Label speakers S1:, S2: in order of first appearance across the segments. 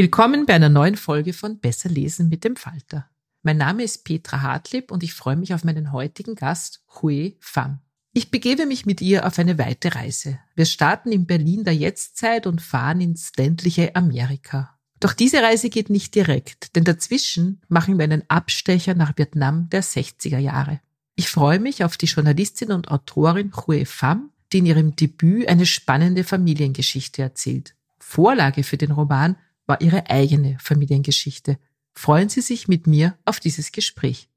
S1: Willkommen bei einer neuen Folge von Besser lesen mit dem Falter. Mein Name ist Petra Hartlieb und ich freue mich auf meinen heutigen Gast, Hui Pham. Ich begebe mich mit ihr auf eine weite Reise. Wir starten in Berlin der Jetztzeit und fahren ins ländliche Amerika. Doch diese Reise geht nicht direkt, denn dazwischen machen wir einen Abstecher nach Vietnam der 60er Jahre. Ich freue mich auf die Journalistin und Autorin Hui Pham, die in ihrem Debüt eine spannende Familiengeschichte erzählt. Vorlage für den Roman war ihre eigene Familiengeschichte. Freuen Sie sich mit mir auf dieses Gespräch.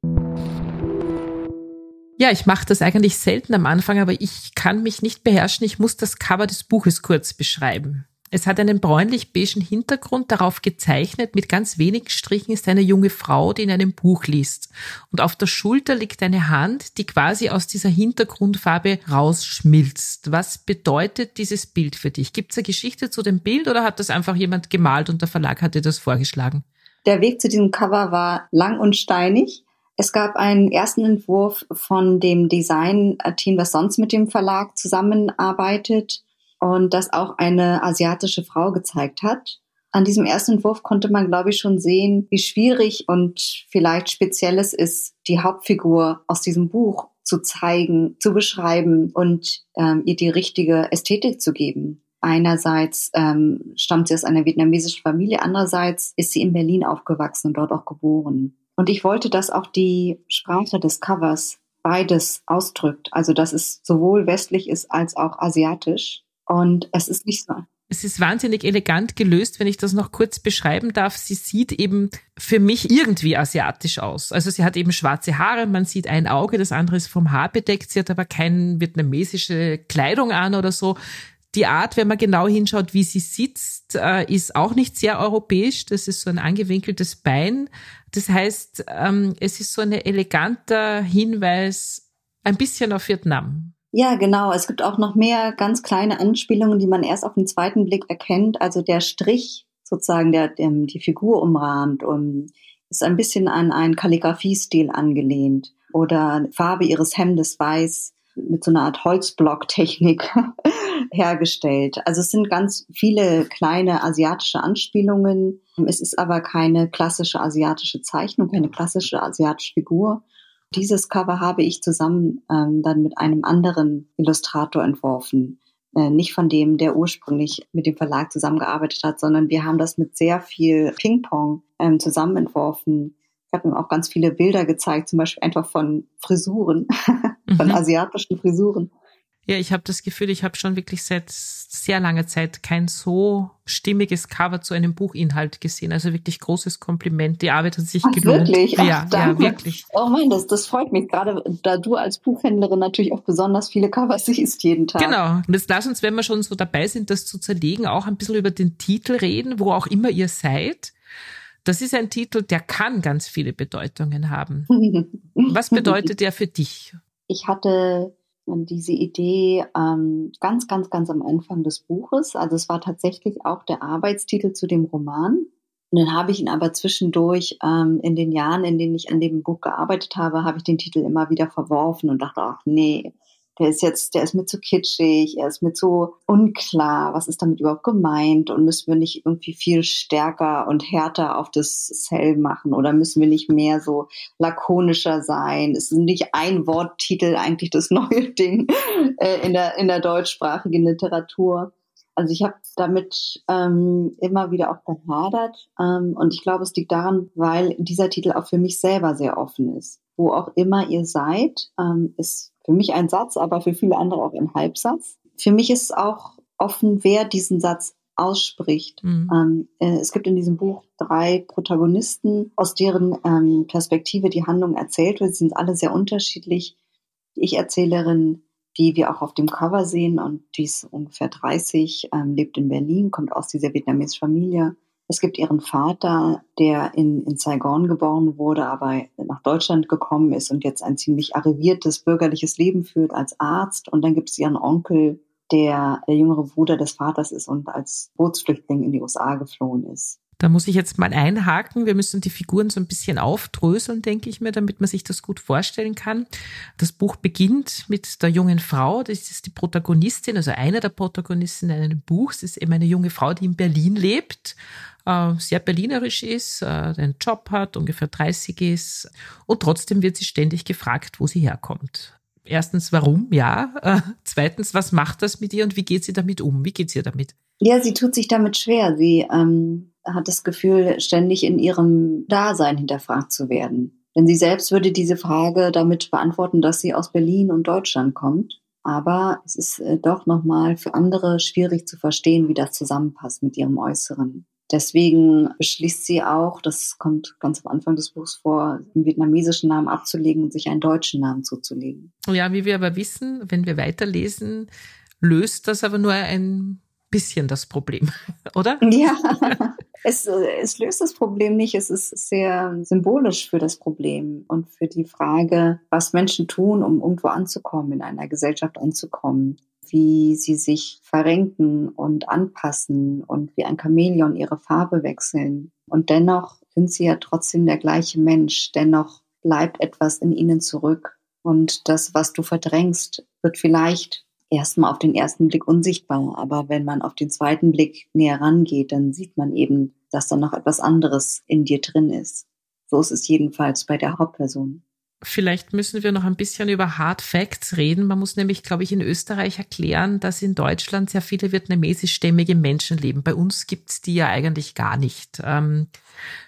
S1: Ja, ich mache das eigentlich selten am Anfang, aber ich kann mich nicht beherrschen. Ich muss das Cover des Buches kurz beschreiben. Es hat einen bräunlich-beigen Hintergrund, darauf gezeichnet, mit ganz wenigen Strichen ist eine junge Frau, die in einem Buch liest. Und auf der Schulter liegt eine Hand, die quasi aus dieser Hintergrundfarbe rausschmilzt. Was bedeutet dieses Bild für dich? Gibt es eine Geschichte zu dem Bild oder hat das einfach jemand gemalt und der Verlag hat dir das vorgeschlagen?
S2: Der Weg zu diesem Cover war lang und steinig. Es gab einen ersten Entwurf von dem Design-Team, das sonst mit dem Verlag zusammenarbeitet und das auch eine asiatische Frau gezeigt hat. An diesem ersten Entwurf konnte man, glaube ich, schon sehen, wie schwierig und vielleicht speziell es ist, die Hauptfigur aus diesem Buch zu zeigen, zu beschreiben und ähm, ihr die richtige Ästhetik zu geben. Einerseits ähm, stammt sie aus einer vietnamesischen Familie, andererseits ist sie in Berlin aufgewachsen und dort auch geboren. Und ich wollte, dass auch die Sprache des Covers beides ausdrückt, also dass es sowohl westlich ist als auch asiatisch. Und es ist nicht so.
S1: Es ist wahnsinnig elegant gelöst, wenn ich das noch kurz beschreiben darf. Sie sieht eben für mich irgendwie asiatisch aus. Also sie hat eben schwarze Haare, man sieht ein Auge, das andere ist vom Haar bedeckt. Sie hat aber keine vietnamesische Kleidung an oder so. Die Art, wenn man genau hinschaut, wie sie sitzt, äh, ist auch nicht sehr europäisch. Das ist so ein angewinkeltes Bein. Das heißt, ähm, es ist so ein eleganter Hinweis ein bisschen auf Vietnam.
S2: Ja, genau. Es gibt auch noch mehr ganz kleine Anspielungen, die man erst auf den zweiten Blick erkennt. Also der Strich sozusagen, der, der die Figur umrahmt, um, ist ein bisschen an einen Kalligrafiestil angelehnt. Oder Farbe ihres Hemdes weiß mit so einer Art Holzblocktechnik hergestellt. Also es sind ganz viele kleine asiatische Anspielungen. Es ist aber keine klassische asiatische Zeichnung, keine klassische asiatische Figur, dieses Cover habe ich zusammen ähm, dann mit einem anderen Illustrator entworfen. Äh, nicht von dem, der ursprünglich mit dem Verlag zusammengearbeitet hat, sondern wir haben das mit sehr viel Ping-Pong ähm, zusammen entworfen. Ich habe ihm auch ganz viele Bilder gezeigt, zum Beispiel einfach von Frisuren, von mhm. asiatischen Frisuren.
S1: Ja, ich habe das Gefühl, ich habe schon wirklich seit sehr langer Zeit kein so stimmiges Cover zu einem Buchinhalt gesehen. Also wirklich großes Kompliment. Die Arbeit hat sich Ach, gelohnt.
S2: Wirklich?
S1: Ach, ja, danke. ja, wirklich.
S2: Oh mein, das, das freut mich. Gerade da du als Buchhändlerin natürlich auch besonders viele Covers siehst jeden Tag.
S1: Genau. Und jetzt lass uns, wenn wir schon so dabei sind, das zu zerlegen, auch ein bisschen über den Titel reden, wo auch immer ihr seid. Das ist ein Titel, der kann ganz viele Bedeutungen haben. Was bedeutet der für dich?
S2: Ich hatte diese Idee ähm, ganz, ganz, ganz am Anfang des Buches. Also es war tatsächlich auch der Arbeitstitel zu dem Roman. Und dann habe ich ihn aber zwischendurch ähm, in den Jahren, in denen ich an dem Buch gearbeitet habe, habe ich den Titel immer wieder verworfen und dachte, ach nee, der ist jetzt, der ist mir zu kitschig, er ist mir zu unklar, was ist damit überhaupt gemeint und müssen wir nicht irgendwie viel stärker und härter auf das Cell machen oder müssen wir nicht mehr so lakonischer sein? Ist nicht ein Worttitel eigentlich das neue Ding äh, in der in der deutschsprachigen Literatur? Also ich habe damit ähm, immer wieder auch gehadert ähm, und ich glaube, es liegt daran, weil dieser Titel auch für mich selber sehr offen ist. Wo auch immer ihr seid, ähm, ist für mich ein Satz, aber für viele andere auch ein Halbsatz. Für mich ist auch offen, wer diesen Satz ausspricht. Mhm. Ähm, äh, es gibt in diesem Buch drei Protagonisten, aus deren ähm, Perspektive die Handlung erzählt wird. Sie sind alle sehr unterschiedlich. Die Ich-Erzählerin die wir auch auf dem Cover sehen. Und die ist ungefähr 30, ähm, lebt in Berlin, kommt aus dieser vietnamesischen Familie. Es gibt ihren Vater, der in, in Saigon geboren wurde, aber nach Deutschland gekommen ist und jetzt ein ziemlich arriviertes bürgerliches Leben führt als Arzt. Und dann gibt es ihren Onkel, der der jüngere Bruder des Vaters ist und als Bootsflüchtling in die USA geflohen ist.
S1: Da muss ich jetzt mal einhaken. Wir müssen die Figuren so ein bisschen aufdröseln, denke ich mir, damit man sich das gut vorstellen kann. Das Buch beginnt mit der jungen Frau. Das ist die Protagonistin, also eine der Protagonisten in einem Buch. Es ist eben eine junge Frau, die in Berlin lebt, äh, sehr berlinerisch ist, äh, einen Job hat, ungefähr 30 ist. Und trotzdem wird sie ständig gefragt, wo sie herkommt. Erstens, warum? Ja. Äh, zweitens, was macht das mit ihr und wie geht sie damit um? Wie geht sie damit?
S2: Ja, sie tut sich damit schwer. Sie ähm, hat das Gefühl, ständig in ihrem Dasein hinterfragt zu werden. Denn sie selbst würde diese Frage damit beantworten, dass sie aus Berlin und Deutschland kommt. Aber es ist äh, doch nochmal für andere schwierig zu verstehen, wie das zusammenpasst mit ihrem Äußeren. Deswegen beschließt sie auch, das kommt ganz am Anfang des Buchs vor, einen vietnamesischen Namen abzulegen und sich einen deutschen Namen zuzulegen.
S1: Ja, wie wir aber wissen, wenn wir weiterlesen, löst das aber nur ein bisschen das Problem, oder?
S2: Ja, es, es löst das Problem nicht. Es ist sehr symbolisch für das Problem und für die Frage, was Menschen tun, um irgendwo anzukommen, in einer Gesellschaft anzukommen, wie sie sich verrenken und anpassen und wie ein Chamäleon ihre Farbe wechseln. Und dennoch sind sie ja trotzdem der gleiche Mensch. Dennoch bleibt etwas in ihnen zurück. Und das, was du verdrängst, wird vielleicht erstmal auf den ersten Blick unsichtbar. Aber wenn man auf den zweiten Blick näher rangeht, dann sieht man eben, dass da noch etwas anderes in dir drin ist. So ist es jedenfalls bei der Hauptperson.
S1: Vielleicht müssen wir noch ein bisschen über Hard Facts reden. Man muss nämlich, glaube ich, in Österreich erklären, dass in Deutschland sehr viele vietnamesischstämmige Menschen leben. Bei uns gibt's die ja eigentlich gar nicht. Ähm,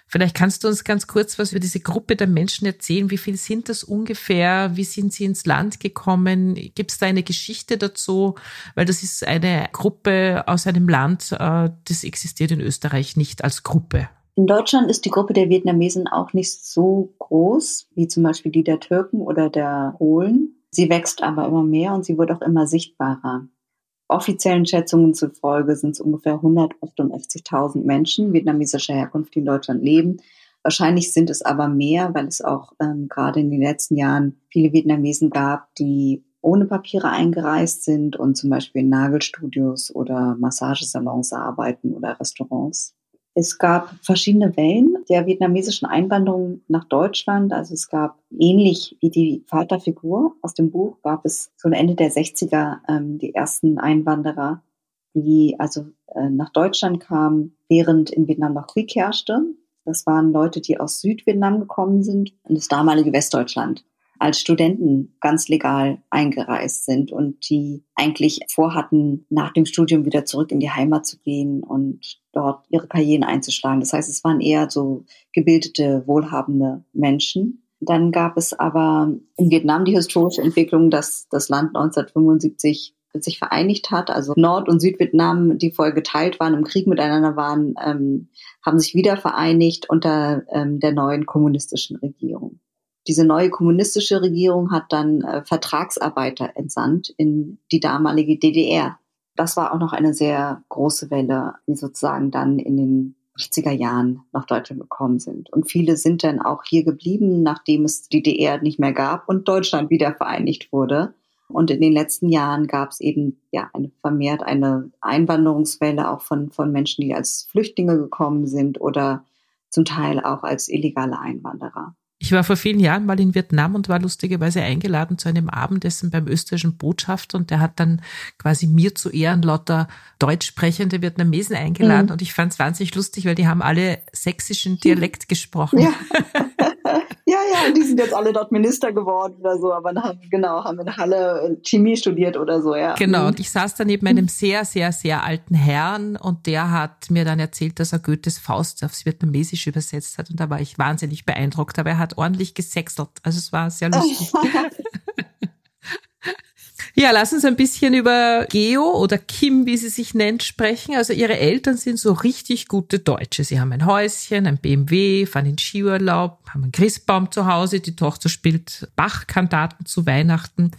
S1: vielleicht kannst du uns ganz kurz was über diese Gruppe der Menschen erzählen. Wie viel sind das ungefähr? Wie sind sie ins Land gekommen? Gibt's da eine Geschichte dazu? Weil das ist eine Gruppe aus einem Land, äh, das existiert in Österreich nicht als Gruppe.
S2: In Deutschland ist die Gruppe der Vietnamesen auch nicht so groß wie zum Beispiel die der Türken oder der Polen. Sie wächst aber immer mehr und sie wird auch immer sichtbarer. Offiziellen Schätzungen zufolge sind es ungefähr 158.000 Menschen vietnamesischer Herkunft, die in Deutschland leben. Wahrscheinlich sind es aber mehr, weil es auch ähm, gerade in den letzten Jahren viele Vietnamesen gab, die ohne Papiere eingereist sind und zum Beispiel in Nagelstudios oder Massagesalons arbeiten oder Restaurants. Es gab verschiedene Wellen der vietnamesischen Einwanderung nach Deutschland. Also es gab ähnlich wie die Vaterfigur aus dem Buch, gab es so Ende der 60er ähm, die ersten Einwanderer, die also äh, nach Deutschland kamen, während in Vietnam noch Krieg herrschte. Das waren Leute, die aus Südvietnam gekommen sind, in das damalige Westdeutschland als Studenten ganz legal eingereist sind und die eigentlich vorhatten, nach dem Studium wieder zurück in die Heimat zu gehen und dort ihre Karrieren einzuschlagen. Das heißt, es waren eher so gebildete, wohlhabende Menschen. Dann gab es aber in Vietnam die historische Entwicklung, dass das Land 1975 sich vereinigt hat. Also Nord- und Südvietnam, die vorher geteilt waren, im Krieg miteinander waren, ähm, haben sich wieder vereinigt unter ähm, der neuen kommunistischen Regierung. Diese neue kommunistische Regierung hat dann äh, Vertragsarbeiter entsandt in die damalige DDR. Das war auch noch eine sehr große Welle, die sozusagen dann in den 80er Jahren nach Deutschland gekommen sind. Und viele sind dann auch hier geblieben, nachdem es die DDR nicht mehr gab und Deutschland wieder vereinigt wurde. Und in den letzten Jahren gab es eben ja eine vermehrt eine Einwanderungswelle auch von, von Menschen, die als Flüchtlinge gekommen sind oder zum Teil auch als illegale Einwanderer.
S1: Ich war vor vielen Jahren mal in Vietnam und war lustigerweise eingeladen zu einem Abendessen beim österreichischen Botschafter und der hat dann quasi mir zu Ehren lauter deutsch sprechende Vietnamesen eingeladen mhm. und ich fand es wahnsinnig lustig, weil die haben alle sächsischen Dialekt gesprochen.
S2: Ja. Ja, die sind jetzt alle dort Minister geworden oder so, aber haben, genau, haben in Halle äh, Chemie studiert oder so, ja.
S1: Genau, mhm. und ich saß da neben einem sehr, sehr, sehr alten Herrn und der hat mir dann erzählt, dass er Goethes Faust aufs Vietnamesisch übersetzt hat und da war ich wahnsinnig beeindruckt, aber er hat ordentlich gesexelt, also es war sehr lustig. Ja, lass uns ein bisschen über Geo oder Kim, wie sie sich nennt, sprechen. Also ihre Eltern sind so richtig gute Deutsche. Sie haben ein Häuschen, ein BMW, fahren in Skiurlaub, haben einen Christbaum zu Hause. Die Tochter spielt Bach-Kantaten zu Weihnachten.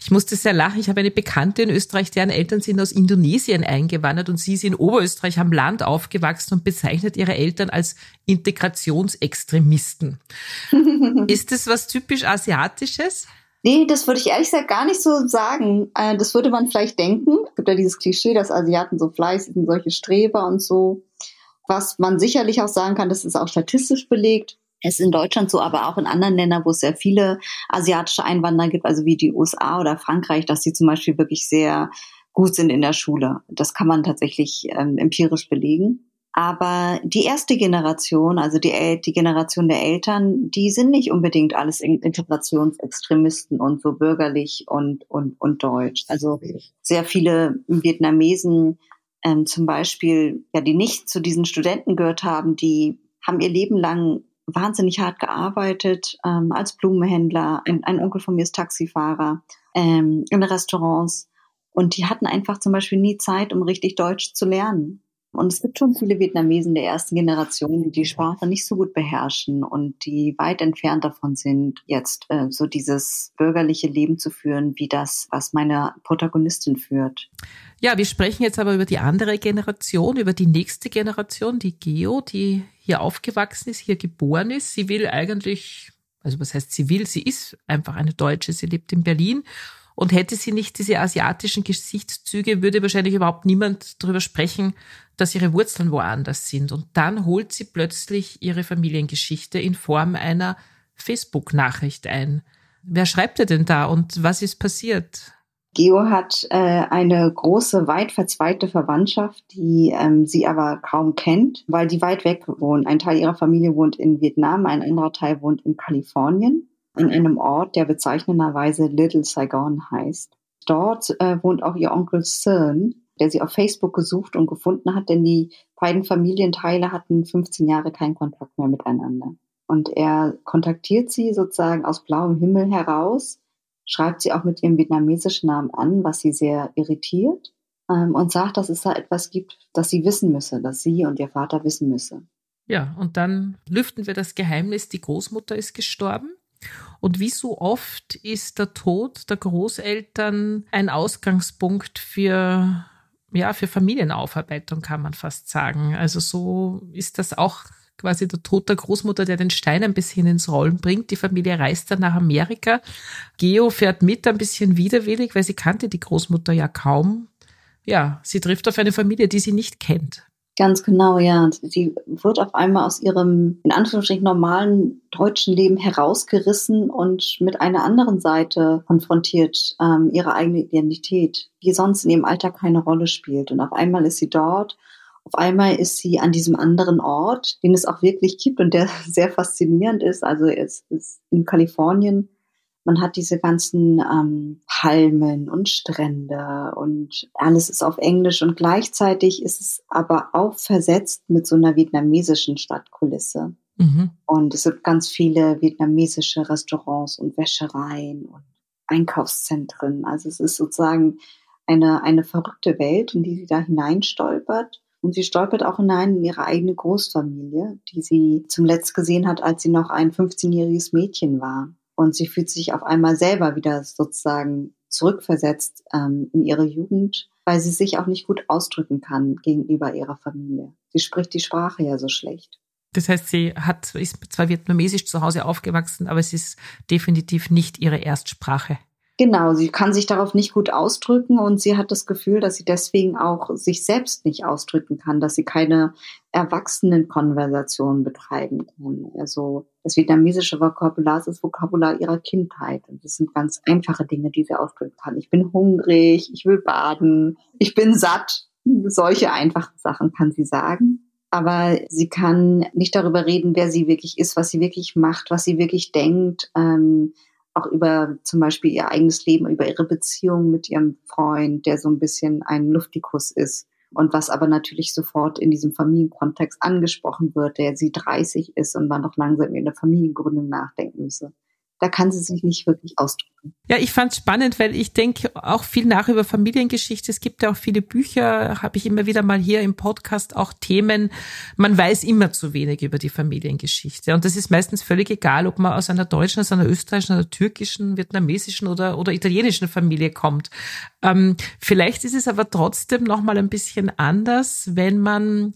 S1: Ich musste sehr lachen. Ich habe eine Bekannte in Österreich, deren Eltern sind aus Indonesien eingewandert und sie ist in Oberösterreich am Land aufgewachsen und bezeichnet ihre Eltern als Integrationsextremisten. ist das was typisch Asiatisches?
S2: Nee, das würde ich ehrlich gesagt gar nicht so sagen. Äh, das würde man vielleicht denken. Es gibt ja dieses Klischee, dass Asiaten so fleißig sind, solche Streber und so. Was man sicherlich auch sagen kann, das ist auch statistisch belegt. Es ist in Deutschland so, aber auch in anderen Ländern, wo es sehr viele asiatische Einwanderer gibt, also wie die USA oder Frankreich, dass sie zum Beispiel wirklich sehr gut sind in der Schule. Das kann man tatsächlich ähm, empirisch belegen. Aber die erste Generation, also die, die Generation der Eltern, die sind nicht unbedingt alles Integrationsextremisten und so bürgerlich und, und, und deutsch. Also sehr viele Vietnamesen ähm, zum Beispiel, ja, die nicht zu diesen Studenten gehört haben, die haben ihr Leben lang wahnsinnig hart gearbeitet ähm, als Blumenhändler. Ein, ein, Onkel von mir ist Taxifahrer ähm, in Restaurants. Und die hatten einfach zum Beispiel nie Zeit, um richtig Deutsch zu lernen. Und es gibt schon viele Vietnamesen der ersten Generation, die die Sprache nicht so gut beherrschen und die weit entfernt davon sind, jetzt äh, so dieses bürgerliche Leben zu führen, wie das, was meine Protagonistin führt.
S1: Ja, wir sprechen jetzt aber über die andere Generation, über die nächste Generation, die Geo, die hier aufgewachsen ist, hier geboren ist. Sie will eigentlich, also was heißt sie will, sie ist einfach eine Deutsche, sie lebt in Berlin und hätte sie nicht diese asiatischen Gesichtszüge, würde wahrscheinlich überhaupt niemand darüber sprechen, dass ihre Wurzeln woanders sind. Und dann holt sie plötzlich ihre Familiengeschichte in Form einer Facebook-Nachricht ein. Wer schreibt ihr denn da und was ist passiert?
S2: Geo hat äh, eine große, weit verzweigte Verwandtschaft, die ähm, sie aber kaum kennt, weil die weit weg wohnen. Ein Teil ihrer Familie wohnt in Vietnam, ein anderer Teil wohnt in Kalifornien in einem Ort, der bezeichnenderweise Little Saigon heißt. Dort äh, wohnt auch ihr Onkel Cern, der sie auf Facebook gesucht und gefunden hat, denn die beiden Familienteile hatten 15 Jahre keinen Kontakt mehr miteinander. Und er kontaktiert sie sozusagen aus blauem Himmel heraus, schreibt sie auch mit ihrem vietnamesischen Namen an, was sie sehr irritiert, ähm, und sagt, dass es da etwas gibt, das sie wissen müsse, dass sie und ihr Vater wissen müsse.
S1: Ja, und dann lüften wir das Geheimnis, die Großmutter ist gestorben. Und wie so oft ist der Tod der Großeltern ein Ausgangspunkt für, ja, für Familienaufarbeitung, kann man fast sagen. Also so ist das auch quasi der Tod der Großmutter, der den Stein ein bisschen ins Rollen bringt. Die Familie reist dann nach Amerika. Geo fährt mit ein bisschen widerwillig, weil sie kannte die Großmutter ja kaum. Ja, sie trifft auf eine Familie, die sie nicht kennt.
S2: Ganz genau, ja. Sie wird auf einmal aus ihrem, in Anführungsstrichen, normalen deutschen Leben herausgerissen und mit einer anderen Seite konfrontiert, ähm, ihre eigene Identität, die sonst in ihrem Alltag keine Rolle spielt. Und auf einmal ist sie dort, auf einmal ist sie an diesem anderen Ort, den es auch wirklich gibt und der sehr faszinierend ist. Also es ist in Kalifornien man hat diese ganzen ähm, Palmen und Strände und alles ist auf Englisch und gleichzeitig ist es aber auch versetzt mit so einer vietnamesischen Stadtkulisse. Mhm. Und es gibt ganz viele vietnamesische Restaurants und Wäschereien und Einkaufszentren. Also es ist sozusagen eine, eine verrückte Welt, in die sie da hineinstolpert. Und sie stolpert auch hinein in ihre eigene Großfamilie, die sie zum Letzt gesehen hat, als sie noch ein 15-jähriges Mädchen war. Und sie fühlt sich auf einmal selber wieder sozusagen zurückversetzt ähm, in ihre Jugend, weil sie sich auch nicht gut ausdrücken kann gegenüber ihrer Familie. Sie spricht die Sprache ja so schlecht.
S1: Das heißt, sie hat, ist zwar vietnamesisch zu Hause aufgewachsen, aber es ist definitiv nicht ihre Erstsprache.
S2: Genau, sie kann sich darauf nicht gut ausdrücken und sie hat das Gefühl, dass sie deswegen auch sich selbst nicht ausdrücken kann, dass sie keine Erwachsenenkonversation betreiben kann. Also das vietnamesische Vokabular ist das Vokabular ihrer Kindheit. Und das sind ganz einfache Dinge, die sie ausdrücken kann. Ich bin hungrig, ich will baden, ich bin satt. Solche einfachen Sachen kann sie sagen. Aber sie kann nicht darüber reden, wer sie wirklich ist, was sie wirklich macht, was sie wirklich denkt. Ähm, auch über zum Beispiel ihr eigenes Leben, über ihre Beziehung mit ihrem Freund, der so ein bisschen ein Luftikus ist. Und was aber natürlich sofort in diesem Familienkontext angesprochen wird, der sie 30 ist und man noch langsam in der Familiengründung nachdenken müsse da kann sie sich nicht wirklich ausdrücken.
S1: Ja, ich fand es spannend, weil ich denke auch viel nach über Familiengeschichte. Es gibt ja auch viele Bücher, habe ich immer wieder mal hier im Podcast auch Themen. Man weiß immer zu wenig über die Familiengeschichte. Und das ist meistens völlig egal, ob man aus einer deutschen, aus einer österreichischen, einer türkischen, vietnamesischen oder, oder italienischen Familie kommt. Ähm, vielleicht ist es aber trotzdem nochmal ein bisschen anders, wenn man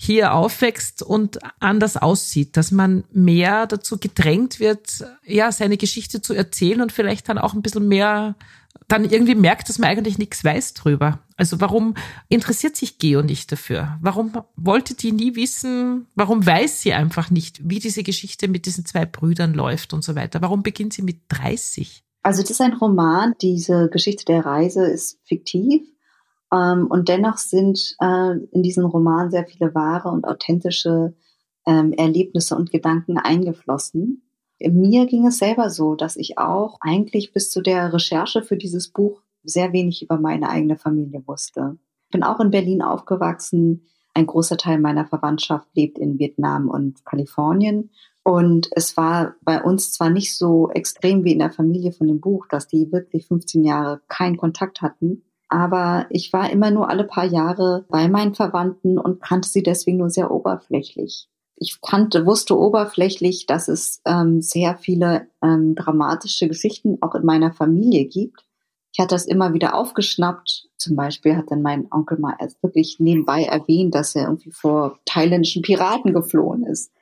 S1: hier aufwächst und anders aussieht, dass man mehr dazu gedrängt wird, ja, seine Geschichte zu erzählen und vielleicht dann auch ein bisschen mehr dann irgendwie merkt, dass man eigentlich nichts weiß drüber. Also warum interessiert sich Geo nicht dafür? Warum wollte die nie wissen? Warum weiß sie einfach nicht, wie diese Geschichte mit diesen zwei Brüdern läuft und so weiter? Warum beginnt sie mit 30?
S2: Also das ist ein Roman. Diese Geschichte der Reise ist fiktiv. Ähm, und dennoch sind äh, in diesen Roman sehr viele wahre und authentische ähm, Erlebnisse und Gedanken eingeflossen. Mir ging es selber so, dass ich auch eigentlich bis zu der Recherche für dieses Buch sehr wenig über meine eigene Familie wusste. Ich bin auch in Berlin aufgewachsen. Ein großer Teil meiner Verwandtschaft lebt in Vietnam und Kalifornien. Und es war bei uns zwar nicht so extrem wie in der Familie von dem Buch, dass die wirklich 15 Jahre keinen Kontakt hatten, aber ich war immer nur alle paar Jahre bei meinen Verwandten und kannte sie deswegen nur sehr oberflächlich. Ich kannte, wusste oberflächlich, dass es ähm, sehr viele ähm, dramatische Geschichten auch in meiner Familie gibt. Ich hatte das immer wieder aufgeschnappt. Zum Beispiel hat dann mein Onkel mal erst wirklich nebenbei erwähnt, dass er irgendwie vor thailändischen Piraten geflohen ist.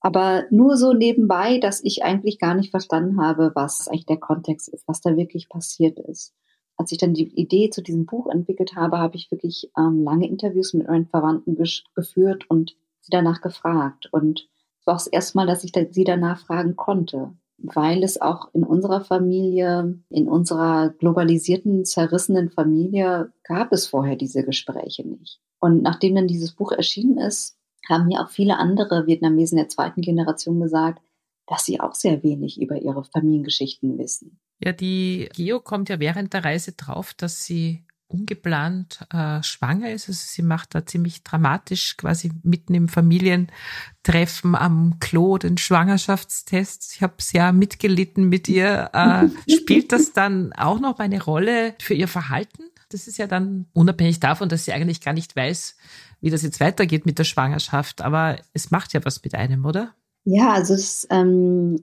S2: Aber nur so nebenbei, dass ich eigentlich gar nicht verstanden habe, was eigentlich der Kontext ist, was da wirklich passiert ist als ich dann die Idee zu diesem Buch entwickelt habe, habe ich wirklich ähm, lange Interviews mit meinen Verwandten geführt und sie danach gefragt. Und es war auch das erste Mal, dass ich da, sie danach fragen konnte, weil es auch in unserer Familie, in unserer globalisierten, zerrissenen Familie gab es vorher diese Gespräche nicht. Und nachdem dann dieses Buch erschienen ist, haben mir auch viele andere Vietnamesen der zweiten Generation gesagt, dass sie auch sehr wenig über ihre Familiengeschichten wissen.
S1: Ja, die Geo kommt ja während der Reise drauf, dass sie ungeplant äh, schwanger ist. Also sie macht da ziemlich dramatisch quasi mitten im Familientreffen am Klo den Schwangerschaftstest. Ich habe sehr mitgelitten mit ihr. Äh, spielt das dann auch noch eine Rolle für ihr Verhalten? Das ist ja dann unabhängig davon, dass sie eigentlich gar nicht weiß, wie das jetzt weitergeht mit der Schwangerschaft. Aber es macht ja was mit einem, oder?
S2: Ja, also es ähm,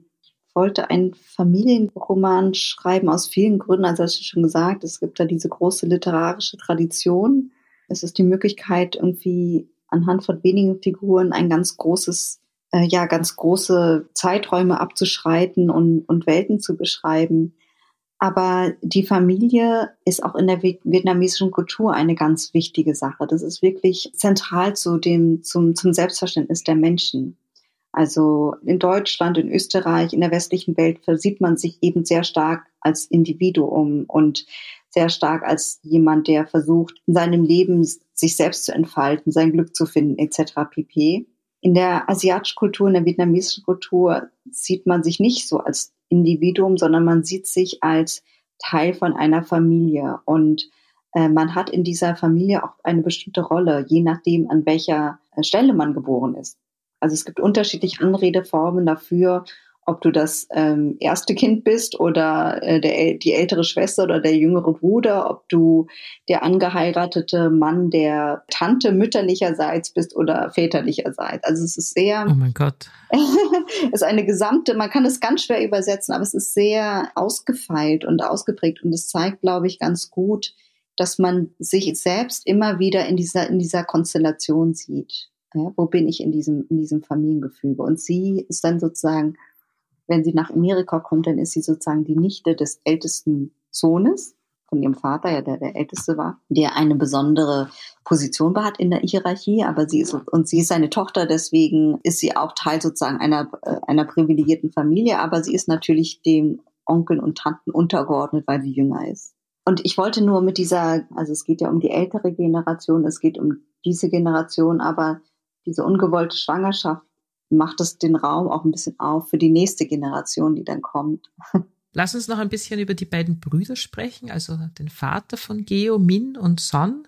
S2: wollte einen Familienroman schreiben aus vielen Gründen. Also hast du schon gesagt, es gibt da diese große literarische Tradition. Es ist die Möglichkeit, irgendwie anhand von wenigen Figuren ein ganz großes, äh, ja, ganz große Zeiträume abzuschreiten und, und Welten zu beschreiben. Aber die Familie ist auch in der vietnamesischen Kultur eine ganz wichtige Sache. Das ist wirklich zentral zu dem, zum, zum Selbstverständnis der Menschen. Also in Deutschland, in Österreich, in der westlichen Welt sieht man sich eben sehr stark als Individuum und sehr stark als jemand, der versucht, in seinem Leben sich selbst zu entfalten, sein Glück zu finden, etc. pp. In der asiatischen Kultur, in der vietnamesischen Kultur sieht man sich nicht so als Individuum, sondern man sieht sich als Teil von einer Familie. Und äh, man hat in dieser Familie auch eine bestimmte Rolle, je nachdem, an welcher äh, Stelle man geboren ist. Also es gibt unterschiedliche Anredeformen dafür, ob du das ähm, erste Kind bist oder äh, der, die ältere Schwester oder der jüngere Bruder, ob du der angeheiratete Mann der Tante mütterlicherseits bist oder väterlicherseits. Also es ist sehr.
S1: Oh mein Gott.
S2: es ist eine gesamte, man kann es ganz schwer übersetzen, aber es ist sehr ausgefeilt und ausgeprägt und es zeigt, glaube ich, ganz gut, dass man sich selbst immer wieder in dieser, in dieser Konstellation sieht. Ja, wo bin ich in diesem, in diesem Familiengefüge? Und sie ist dann sozusagen wenn sie nach Amerika kommt, dann ist sie sozusagen die Nichte des ältesten Sohnes von ihrem Vater, ja, der der Älteste war, der eine besondere Position hat in der Hierarchie, aber sie ist, und sie ist seine Tochter, deswegen ist sie auch Teil sozusagen einer, äh, einer privilegierten Familie, aber sie ist natürlich dem Onkeln und Tanten untergeordnet, weil sie jünger ist. Und ich wollte nur mit dieser, also es geht ja um die ältere Generation, es geht um diese Generation, aber diese ungewollte Schwangerschaft macht es den Raum auch ein bisschen auf für die nächste Generation, die dann kommt.
S1: Lass uns noch ein bisschen über die beiden Brüder sprechen, also den Vater von Geo, Min und Son.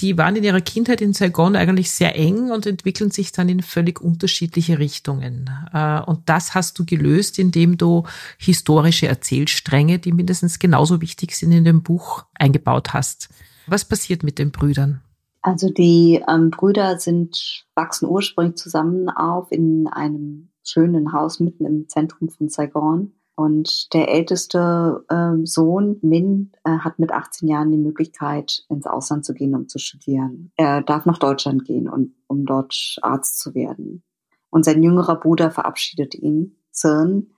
S1: Die waren in ihrer Kindheit in Saigon eigentlich sehr eng und entwickeln sich dann in völlig unterschiedliche Richtungen. Äh, und das hast du gelöst, indem du historische Erzählstränge, die mindestens genauso wichtig sind in dem Buch, eingebaut hast. Was passiert mit den Brüdern?
S2: Also die ähm, Brüder sind, wachsen ursprünglich zusammen auf in einem schönen Haus mitten im Zentrum von Saigon. Und der älteste äh, Sohn, Min, äh, hat mit 18 Jahren die Möglichkeit, ins Ausland zu gehen, um zu studieren. Er darf nach Deutschland gehen, und, um dort Arzt zu werden. Und sein jüngerer Bruder verabschiedet ihn, Zern,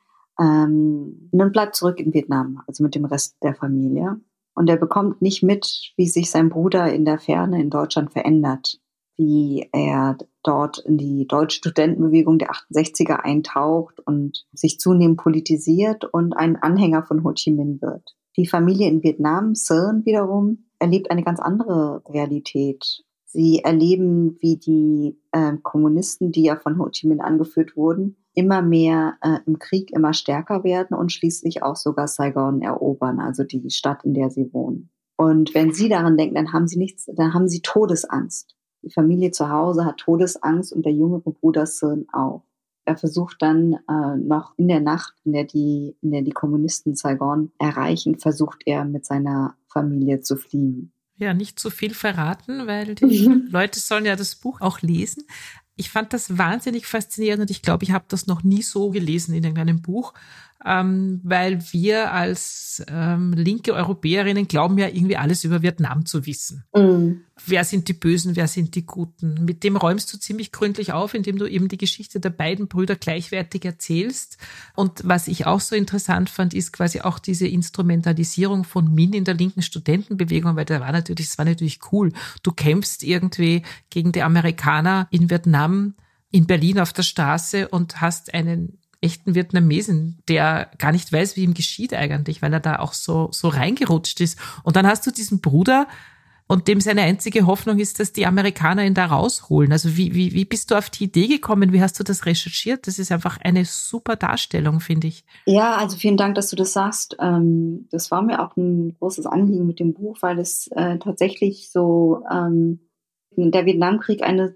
S2: ähm, und dann bleibt zurück in Vietnam, also mit dem Rest der Familie. Und er bekommt nicht mit, wie sich sein Bruder in der Ferne in Deutschland verändert, wie er dort in die deutsche Studentenbewegung der 68er eintaucht und sich zunehmend politisiert und ein Anhänger von Ho Chi Minh wird. Die Familie in Vietnam, Sern wiederum, erlebt eine ganz andere Realität. Sie erleben, wie die äh, Kommunisten, die ja von Ho Chi Minh angeführt wurden, immer mehr äh, im Krieg immer stärker werden und schließlich auch sogar Saigon erobern, also die Stadt, in der sie wohnen. Und wenn sie daran denken, dann haben sie nichts, dann haben sie Todesangst. Die Familie zu Hause hat Todesangst und der jüngere Bruder Sun auch. Er versucht dann äh, noch in der Nacht, in der die, in der die Kommunisten Saigon erreichen, versucht er mit seiner Familie zu fliehen.
S1: Ja, nicht zu viel verraten, weil die Leute sollen ja das Buch auch lesen. Ich fand das wahnsinnig faszinierend und ich glaube, ich habe das noch nie so gelesen in irgendeinem Buch ähm, weil wir als ähm, linke Europäerinnen glauben ja irgendwie alles über Vietnam zu wissen. Mhm. Wer sind die Bösen, wer sind die Guten? Mit dem räumst du ziemlich gründlich auf, indem du eben die Geschichte der beiden Brüder gleichwertig erzählst. Und was ich auch so interessant fand, ist quasi auch diese Instrumentalisierung von Min in der linken Studentenbewegung, weil da war natürlich, es war natürlich cool. Du kämpfst irgendwie gegen die Amerikaner in Vietnam in Berlin auf der Straße und hast einen echten Vietnamesen, der gar nicht weiß, wie ihm geschieht eigentlich, weil er da auch so, so reingerutscht ist. Und dann hast du diesen Bruder, und dem seine einzige Hoffnung ist, dass die Amerikaner ihn da rausholen. Also wie, wie, wie bist du auf die Idee gekommen? Wie hast du das recherchiert? Das ist einfach eine super Darstellung, finde ich.
S2: Ja, also vielen Dank, dass du das sagst. Ähm, das war mir auch ein großes Anliegen mit dem Buch, weil es äh, tatsächlich so ähm, der Vietnamkrieg eine,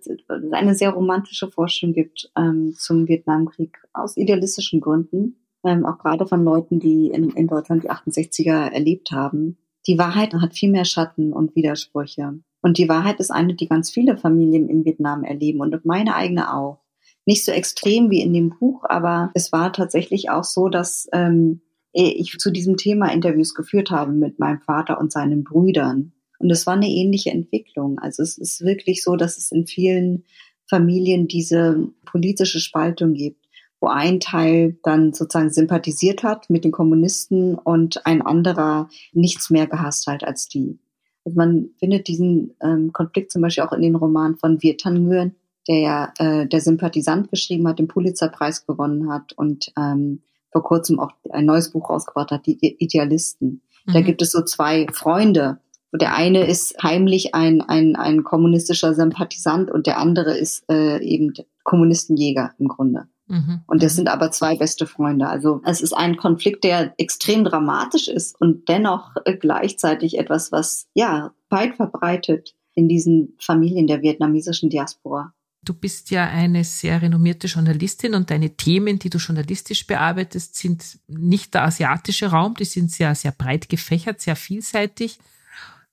S2: eine sehr romantische Vorstellung gibt ähm, zum Vietnamkrieg aus idealistischen Gründen, ähm, auch gerade von Leuten, die in, in Deutschland die 68er erlebt haben. Die Wahrheit hat viel mehr Schatten und Widersprüche. Und die Wahrheit ist eine, die ganz viele Familien in Vietnam erleben und meine eigene auch. Nicht so extrem wie in dem Buch, aber es war tatsächlich auch so, dass ähm, ich zu diesem Thema Interviews geführt habe mit meinem Vater und seinen Brüdern. Und es war eine ähnliche Entwicklung. Also es ist wirklich so, dass es in vielen Familien diese politische Spaltung gibt, wo ein Teil dann sozusagen sympathisiert hat mit den Kommunisten und ein anderer nichts mehr gehasst hat als die. Also man findet diesen ähm, Konflikt zum Beispiel auch in den Romanen von Viet Thanh Nguyen, der ja äh, der Sympathisant geschrieben hat, den Pulitzerpreis gewonnen hat und ähm, vor kurzem auch ein neues Buch rausgebracht hat, die Idealisten. Mhm. Da gibt es so zwei Freunde, der eine ist heimlich ein, ein, ein kommunistischer Sympathisant und der andere ist äh, eben Kommunistenjäger im Grunde. Mhm. Und das sind aber zwei beste Freunde. Also es ist ein Konflikt, der extrem dramatisch ist und dennoch äh, gleichzeitig etwas, was ja weit verbreitet in diesen Familien der vietnamesischen Diaspora
S1: Du bist ja eine sehr renommierte Journalistin und deine Themen, die du journalistisch bearbeitest, sind nicht der asiatische Raum, die sind sehr, sehr breit gefächert, sehr vielseitig.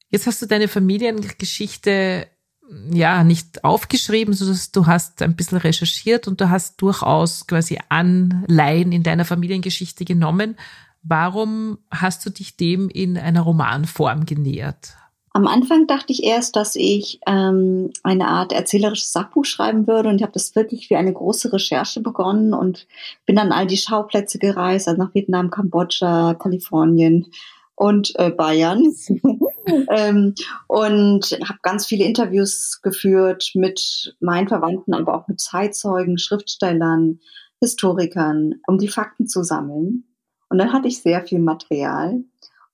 S1: Jetzt hast du deine Familiengeschichte ja nicht aufgeschrieben, sondern du hast ein bisschen recherchiert und du hast durchaus quasi Anleihen in deiner Familiengeschichte genommen. Warum hast du dich dem in einer Romanform genähert?
S2: Am Anfang dachte ich erst, dass ich ähm, eine Art erzählerisches Sachbuch schreiben würde und ich habe das wirklich wie eine große Recherche begonnen und bin dann all die Schauplätze gereist, also nach Vietnam, Kambodscha, Kalifornien und äh, Bayern ähm, und habe ganz viele Interviews geführt mit meinen Verwandten, aber auch mit Zeitzeugen, Schriftstellern, Historikern, um die Fakten zu sammeln. Und dann hatte ich sehr viel Material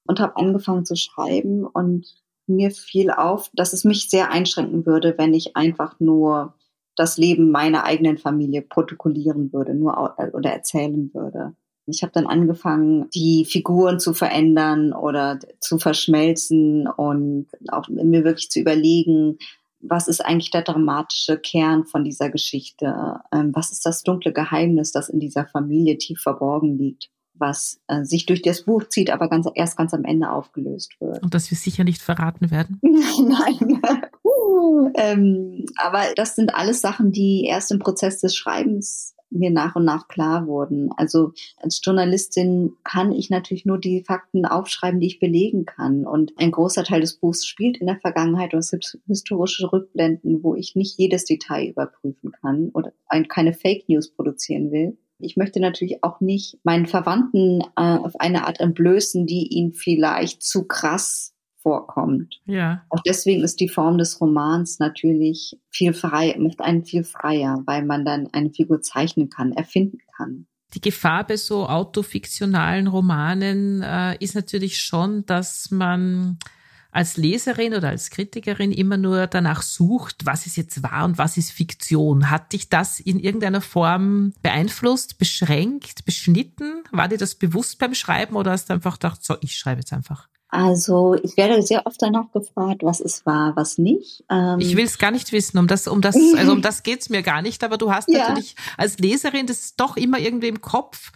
S2: und habe angefangen zu schreiben und mir fiel auf, dass es mich sehr einschränken würde, wenn ich einfach nur das Leben meiner eigenen Familie protokollieren würde, nur oder erzählen würde. Ich habe dann angefangen, die Figuren zu verändern oder zu verschmelzen und auch mir wirklich zu überlegen, was ist eigentlich der dramatische Kern von dieser Geschichte? Ähm, was ist das dunkle Geheimnis, das in dieser Familie tief verborgen liegt? was äh, sich durch das Buch zieht, aber ganz, erst ganz am Ende aufgelöst wird.
S1: Und das wir sicher nicht verraten werden?
S2: Nein. ähm, aber das sind alles Sachen, die erst im Prozess des Schreibens mir nach und nach klar wurden. Also als Journalistin kann ich natürlich nur die Fakten aufschreiben, die ich belegen kann. Und ein großer Teil des Buchs spielt in der Vergangenheit und es gibt historische Rückblenden, wo ich nicht jedes Detail überprüfen kann oder keine Fake News produzieren will. Ich möchte natürlich auch nicht meinen Verwandten äh, auf eine Art entblößen, die ihnen vielleicht zu krass vorkommt.
S1: Ja.
S2: Auch deswegen ist die Form des Romans natürlich viel frei, macht einen viel freier, weil man dann eine Figur zeichnen kann, erfinden kann.
S1: Die Gefahr bei so autofiktionalen Romanen äh, ist natürlich schon, dass man als Leserin oder als Kritikerin immer nur danach sucht, was ist jetzt wahr und was ist Fiktion. Hat dich das in irgendeiner Form beeinflusst, beschränkt, beschnitten? War dir das bewusst beim Schreiben oder hast du einfach gedacht, so, ich schreibe jetzt einfach?
S2: Also ich werde sehr oft danach gefragt, was ist wahr, was nicht.
S1: Ähm ich will es gar nicht wissen, um das, um das, also um das geht's mir gar nicht, aber du hast ja. natürlich als Leserin das doch immer irgendwie im Kopf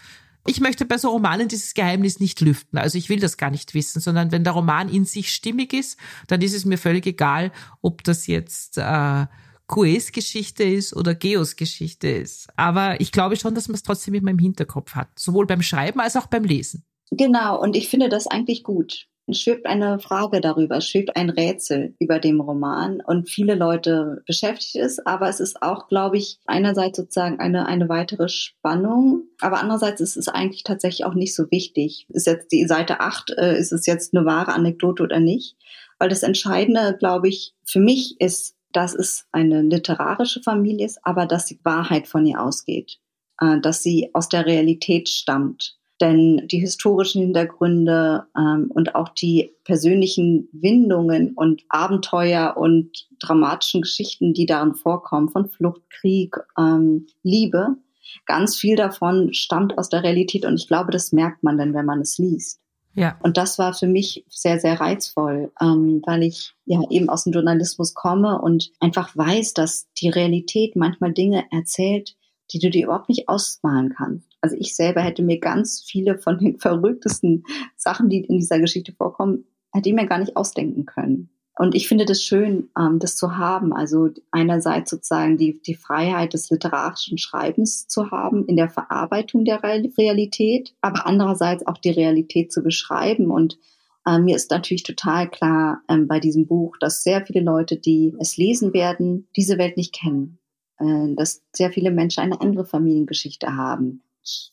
S1: ich möchte bei so Romanen dieses Geheimnis nicht lüften. Also ich will das gar nicht wissen, sondern wenn der Roman in sich stimmig ist, dann ist es mir völlig egal, ob das jetzt äh, Kues Geschichte ist oder Geos Geschichte ist. Aber ich glaube schon, dass man es trotzdem immer im Hinterkopf hat, sowohl beim Schreiben als auch beim Lesen.
S2: Genau, und ich finde das eigentlich gut schwebt eine Frage darüber, schwebt ein Rätsel über dem Roman und viele Leute beschäftigt es, aber es ist auch, glaube ich, einerseits sozusagen eine, eine weitere Spannung, aber andererseits ist es eigentlich tatsächlich auch nicht so wichtig. Ist jetzt die Seite 8, äh, ist es jetzt eine wahre Anekdote oder nicht? Weil das Entscheidende, glaube ich, für mich ist, dass es eine literarische Familie ist, aber dass die Wahrheit von ihr ausgeht, äh, dass sie aus der Realität stammt denn die historischen Hintergründe ähm, und auch die persönlichen Windungen und Abenteuer und dramatischen Geschichten, die darin vorkommen, von Flucht, Krieg, ähm, Liebe, ganz viel davon stammt aus der Realität und ich glaube, das merkt man dann, wenn man es liest.
S1: Ja.
S2: Und das war für mich sehr, sehr reizvoll, ähm, weil ich ja eben aus dem Journalismus komme und einfach weiß, dass die Realität manchmal Dinge erzählt, die du dir überhaupt nicht ausmalen kannst. Also ich selber hätte mir ganz viele von den verrücktesten Sachen, die in dieser Geschichte vorkommen, hätte ich mir gar nicht ausdenken können. Und ich finde das schön, ähm, das zu haben. Also einerseits sozusagen die, die Freiheit des literarischen Schreibens zu haben in der Verarbeitung der Realität, aber andererseits auch die Realität zu beschreiben. Und äh, mir ist natürlich total klar ähm, bei diesem Buch, dass sehr viele Leute, die es lesen werden, diese Welt nicht kennen. Äh, dass sehr viele Menschen eine andere Familiengeschichte haben.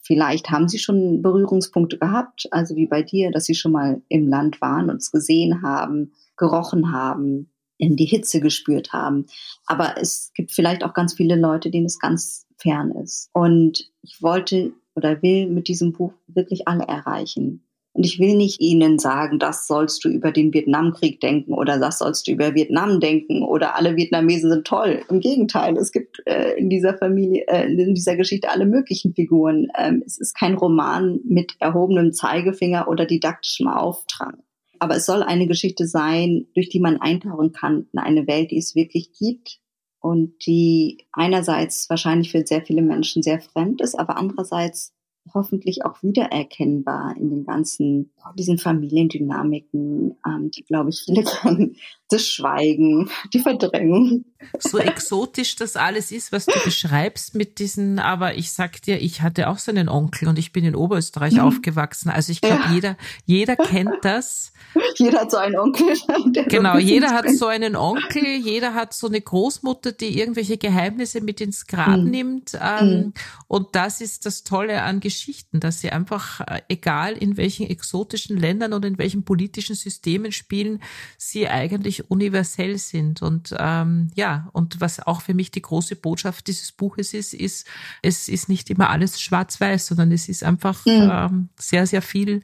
S2: Vielleicht haben sie schon Berührungspunkte gehabt, also wie bei dir, dass sie schon mal im Land waren und es gesehen haben, gerochen haben, in die Hitze gespürt haben. Aber es gibt vielleicht auch ganz viele Leute, denen es ganz fern ist. Und ich wollte oder will mit diesem Buch wirklich alle erreichen. Und ich will nicht Ihnen sagen, das sollst du über den Vietnamkrieg denken oder das sollst du über Vietnam denken oder alle Vietnamesen sind toll. Im Gegenteil, es gibt äh, in dieser Familie, äh, in dieser Geschichte alle möglichen Figuren. Ähm, es ist kein Roman mit erhobenem Zeigefinger oder didaktischem Auftrag. Aber es soll eine Geschichte sein, durch die man eintauchen kann in eine Welt, die es wirklich gibt und die einerseits wahrscheinlich für sehr viele Menschen sehr fremd ist, aber andererseits hoffentlich auch wiedererkennbar in den ganzen, diesen Familiendynamiken, ähm, die, glaube ich, viele kennen. Das Schweigen, die Verdrängung.
S1: So exotisch das alles ist, was du beschreibst mit diesen, aber ich sag dir, ich hatte auch so einen Onkel und ich bin in Oberösterreich mhm. aufgewachsen. Also ich glaube, ja. jeder, jeder kennt das.
S2: Jeder hat so einen Onkel.
S1: Genau, jeder hat so einen Onkel, jeder hat so eine Großmutter, die irgendwelche Geheimnisse mit ins Grab mhm. nimmt. Ähm, mhm. Und das ist das Tolle an Geschichten, dass sie einfach, äh, egal in welchen exotischen Ländern oder in welchen politischen Systemen spielen, sie eigentlich universell sind. Und ähm, ja, und was auch für mich die große Botschaft dieses Buches ist, ist, es ist nicht immer alles schwarz-weiß, sondern es ist einfach mhm. ähm, sehr, sehr viel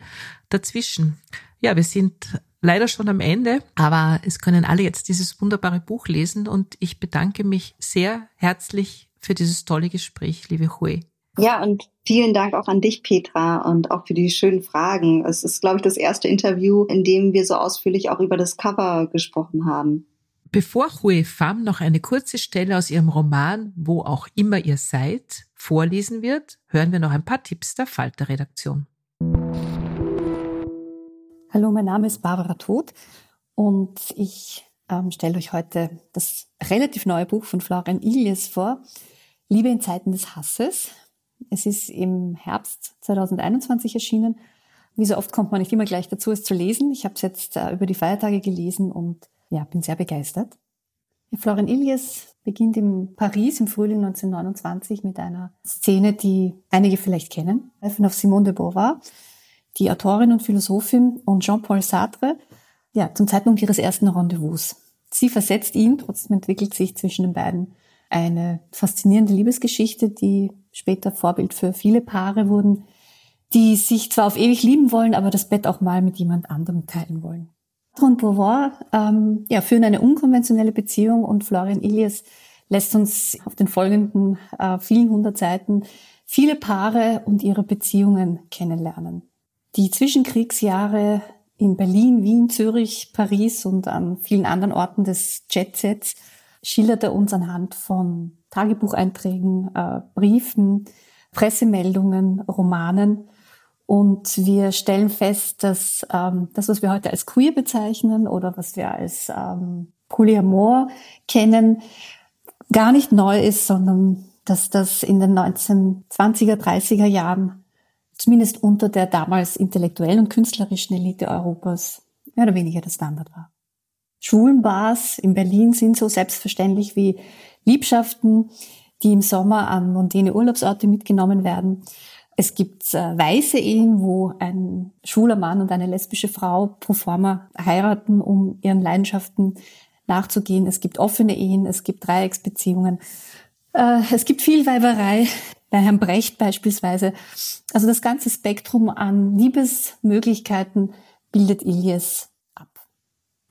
S1: dazwischen. Ja, wir sind leider schon am Ende, aber es können alle jetzt dieses wunderbare Buch lesen und ich bedanke mich sehr herzlich für dieses tolle Gespräch, liebe Hui.
S2: Ja, und vielen Dank auch an dich, Petra, und auch für die schönen Fragen. Es ist, glaube ich, das erste Interview, in dem wir so ausführlich auch über das Cover gesprochen haben.
S1: Bevor Hui Pham noch eine kurze Stelle aus ihrem Roman Wo auch immer ihr seid vorlesen wird, hören wir noch ein paar Tipps der Falter-Redaktion.
S3: Hallo, mein Name ist Barbara Todt und ich ähm, stelle euch heute das relativ neue Buch von Florian Ilies vor, Liebe in Zeiten des Hasses. Es ist im Herbst 2021 erschienen. Wie so oft kommt man nicht immer gleich dazu, es zu lesen. Ich habe es jetzt äh, über die Feiertage gelesen und ja, bin sehr begeistert. Florian Ilias beginnt in Paris im Frühling 1929 mit einer Szene, die einige vielleicht kennen, Treffen auf Simone de Beauvoir, die Autorin und Philosophin und Jean-Paul Sartre, ja, zum Zeitpunkt ihres ersten Rendezvous. Sie versetzt ihn, trotzdem entwickelt sich zwischen den beiden eine faszinierende Liebesgeschichte, die später Vorbild für viele Paare wurden, die sich zwar auf ewig lieben wollen, aber das Bett auch mal mit jemand anderem teilen wollen. und Beauvoir ähm, ja, führen eine unkonventionelle Beziehung und Florian Ilias lässt uns auf den folgenden äh, vielen hundert Seiten viele Paare und ihre Beziehungen kennenlernen. Die Zwischenkriegsjahre in Berlin, Wien, Zürich, Paris und an vielen anderen Orten des Jetsets schildert er uns anhand von Tagebucheinträgen, äh, Briefen, Pressemeldungen, Romanen. Und wir stellen fest, dass ähm, das, was wir heute als queer bezeichnen oder was wir als ähm, Polyamor kennen, gar nicht neu ist, sondern dass das in den 1920er, 30er Jahren zumindest unter der damals intellektuellen und künstlerischen Elite Europas mehr oder weniger der Standard war. Schwulenbars in Berlin sind so selbstverständlich wie Liebschaften, die im Sommer an mondäne Urlaubsorte mitgenommen werden. Es gibt äh, weiße Ehen, wo ein schwuler Mann und eine lesbische Frau pro forma heiraten, um ihren Leidenschaften nachzugehen. Es gibt offene Ehen, es gibt Dreiecksbeziehungen. Äh, es gibt viel Weiberei, bei Herrn Brecht beispielsweise. Also das ganze Spektrum an Liebesmöglichkeiten bildet Ilias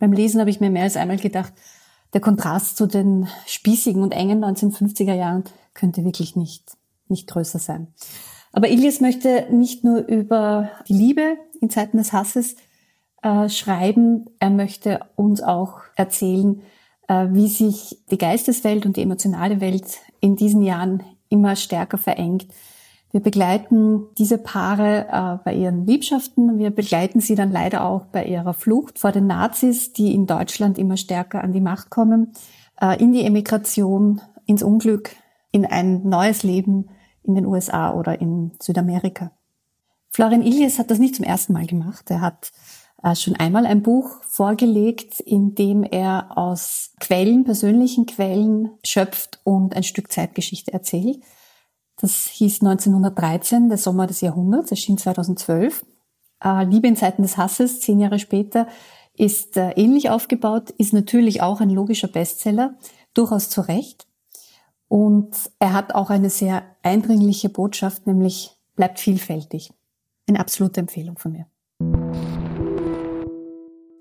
S3: beim Lesen habe ich mir mehr als einmal gedacht, der Kontrast zu den spießigen und engen 1950er Jahren könnte wirklich nicht, nicht größer sein. Aber Ilias möchte nicht nur über die Liebe in Zeiten des Hasses äh, schreiben, er möchte uns auch erzählen, äh, wie sich die Geisteswelt und die emotionale Welt in diesen Jahren immer stärker verengt, wir begleiten diese Paare äh, bei ihren Liebschaften. Wir begleiten sie dann leider auch bei ihrer Flucht vor den Nazis, die in Deutschland immer stärker an die Macht kommen, äh, in die Emigration, ins Unglück, in ein neues Leben in den USA oder in Südamerika. Florian Ilias hat das nicht zum ersten Mal gemacht. Er hat äh, schon einmal ein Buch vorgelegt, in dem er aus Quellen, persönlichen Quellen schöpft und ein Stück Zeitgeschichte erzählt. Das hieß 1913, der Sommer des Jahrhunderts, erschien 2012. Äh, Liebe in Zeiten des Hasses, zehn Jahre später, ist äh, ähnlich aufgebaut, ist natürlich auch ein logischer Bestseller, durchaus zu Recht. Und er hat auch eine sehr eindringliche Botschaft, nämlich bleibt vielfältig. Eine absolute Empfehlung von mir.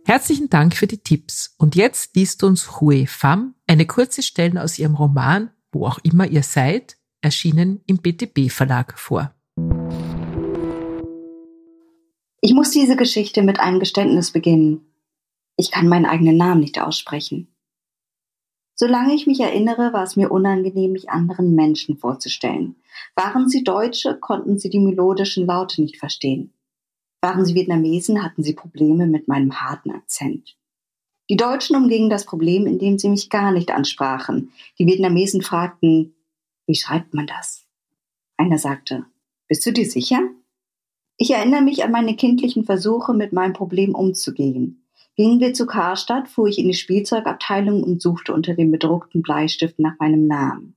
S1: Herzlichen Dank für die Tipps. Und jetzt liest uns Hue Pham eine kurze Stelle aus ihrem Roman Wo auch immer ihr seid, erschienen im BTB Verlag vor.
S2: Ich muss diese Geschichte mit einem Geständnis beginnen. Ich kann meinen eigenen Namen nicht aussprechen. Solange ich mich erinnere, war es mir unangenehm, mich anderen Menschen vorzustellen. Waren sie Deutsche, konnten sie die melodischen Laute nicht verstehen. Waren sie Vietnamesen, hatten sie Probleme mit meinem harten Akzent. Die Deutschen umgingen das Problem, indem sie mich gar nicht ansprachen. Die Vietnamesen fragten, wie schreibt man das? Einer sagte, bist du dir sicher? Ich erinnere mich an meine kindlichen Versuche, mit meinem Problem umzugehen. Gingen wir zu Karstadt, fuhr ich in die Spielzeugabteilung und suchte unter dem bedruckten Bleistift nach meinem Namen.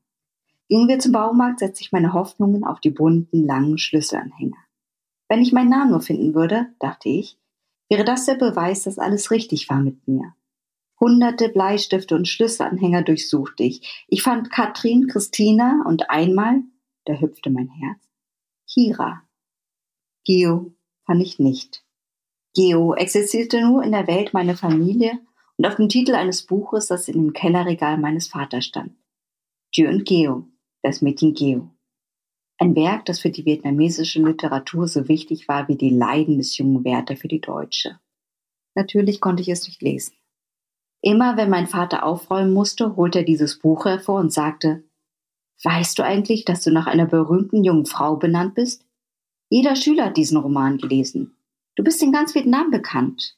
S2: Gingen wir zum Baumarkt, setzte ich meine Hoffnungen auf die bunten, langen Schlüsselanhänger. Wenn ich meinen Namen nur finden würde, dachte ich, wäre das der Beweis, dass alles richtig war mit mir. Hunderte Bleistifte und Schlüsselanhänger durchsuchte ich. Ich fand Katrin, Christina und einmal, da hüpfte mein Herz, Kira. Geo fand ich nicht. Geo existierte nur in der Welt meiner Familie und auf dem Titel eines Buches, das in dem Kellerregal meines Vaters stand. Dieu und Geo, das Mädchen Geo. Ein Werk, das für die vietnamesische Literatur so wichtig war wie die Leiden des jungen Werther für die deutsche. Natürlich konnte ich es nicht lesen. Immer wenn mein Vater aufräumen musste, holte er dieses Buch hervor und sagte, Weißt du eigentlich, dass du nach einer berühmten jungen Frau benannt bist? Jeder Schüler hat diesen Roman gelesen. Du bist in ganz Vietnam bekannt.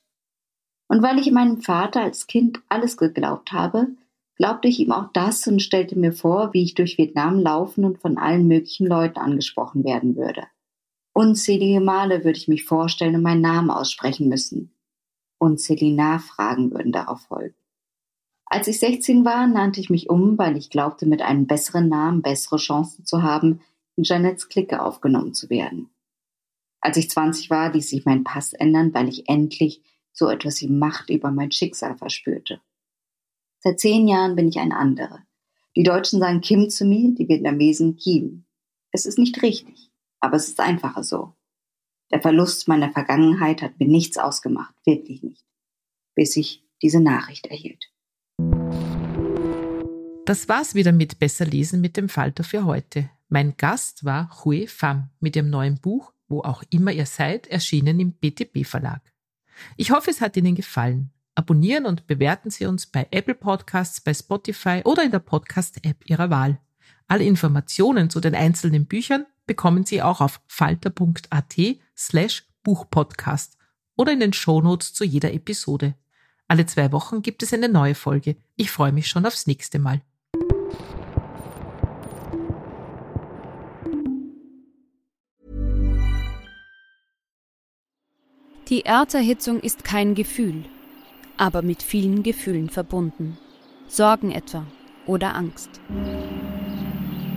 S2: Und weil ich meinem Vater als Kind alles geglaubt habe, glaubte ich ihm auch das und stellte mir vor, wie ich durch Vietnam laufen und von allen möglichen Leuten angesprochen werden würde. Unzählige Male würde ich mich vorstellen und meinen Namen aussprechen müssen. Unzählige Nachfragen würden darauf folgen. Als ich 16 war, nannte ich mich um, weil ich glaubte, mit einem besseren Namen bessere Chancen zu haben, in Janets Clique aufgenommen zu werden. Als ich 20 war, ließ sich mein Pass ändern, weil ich endlich so etwas wie Macht über mein Schicksal verspürte. Seit zehn Jahren bin ich ein anderer. Die Deutschen sagen Kim zu mir, die Vietnamesen Kim. Es ist nicht richtig, aber es ist einfacher so. Der Verlust meiner Vergangenheit hat mir nichts ausgemacht, wirklich nicht, bis ich diese Nachricht erhielt.
S1: Das war's wieder mit Besser lesen mit dem Falter für heute. Mein Gast war Hui Pham mit ihrem neuen Buch wo auch immer ihr seid, erschienen im BTB Verlag. Ich hoffe, es hat Ihnen gefallen. Abonnieren und bewerten Sie uns bei Apple Podcasts, bei Spotify oder in der Podcast-App Ihrer Wahl. Alle Informationen zu den einzelnen Büchern bekommen Sie auch auf falter.at slash Buchpodcast oder in den Shownotes zu jeder Episode. Alle zwei Wochen gibt es eine neue Folge. Ich freue mich schon aufs nächste Mal.
S4: Die Erderhitzung ist kein Gefühl, aber mit vielen Gefühlen verbunden. Sorgen etwa oder Angst.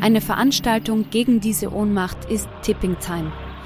S4: Eine Veranstaltung gegen diese Ohnmacht ist Tipping Time,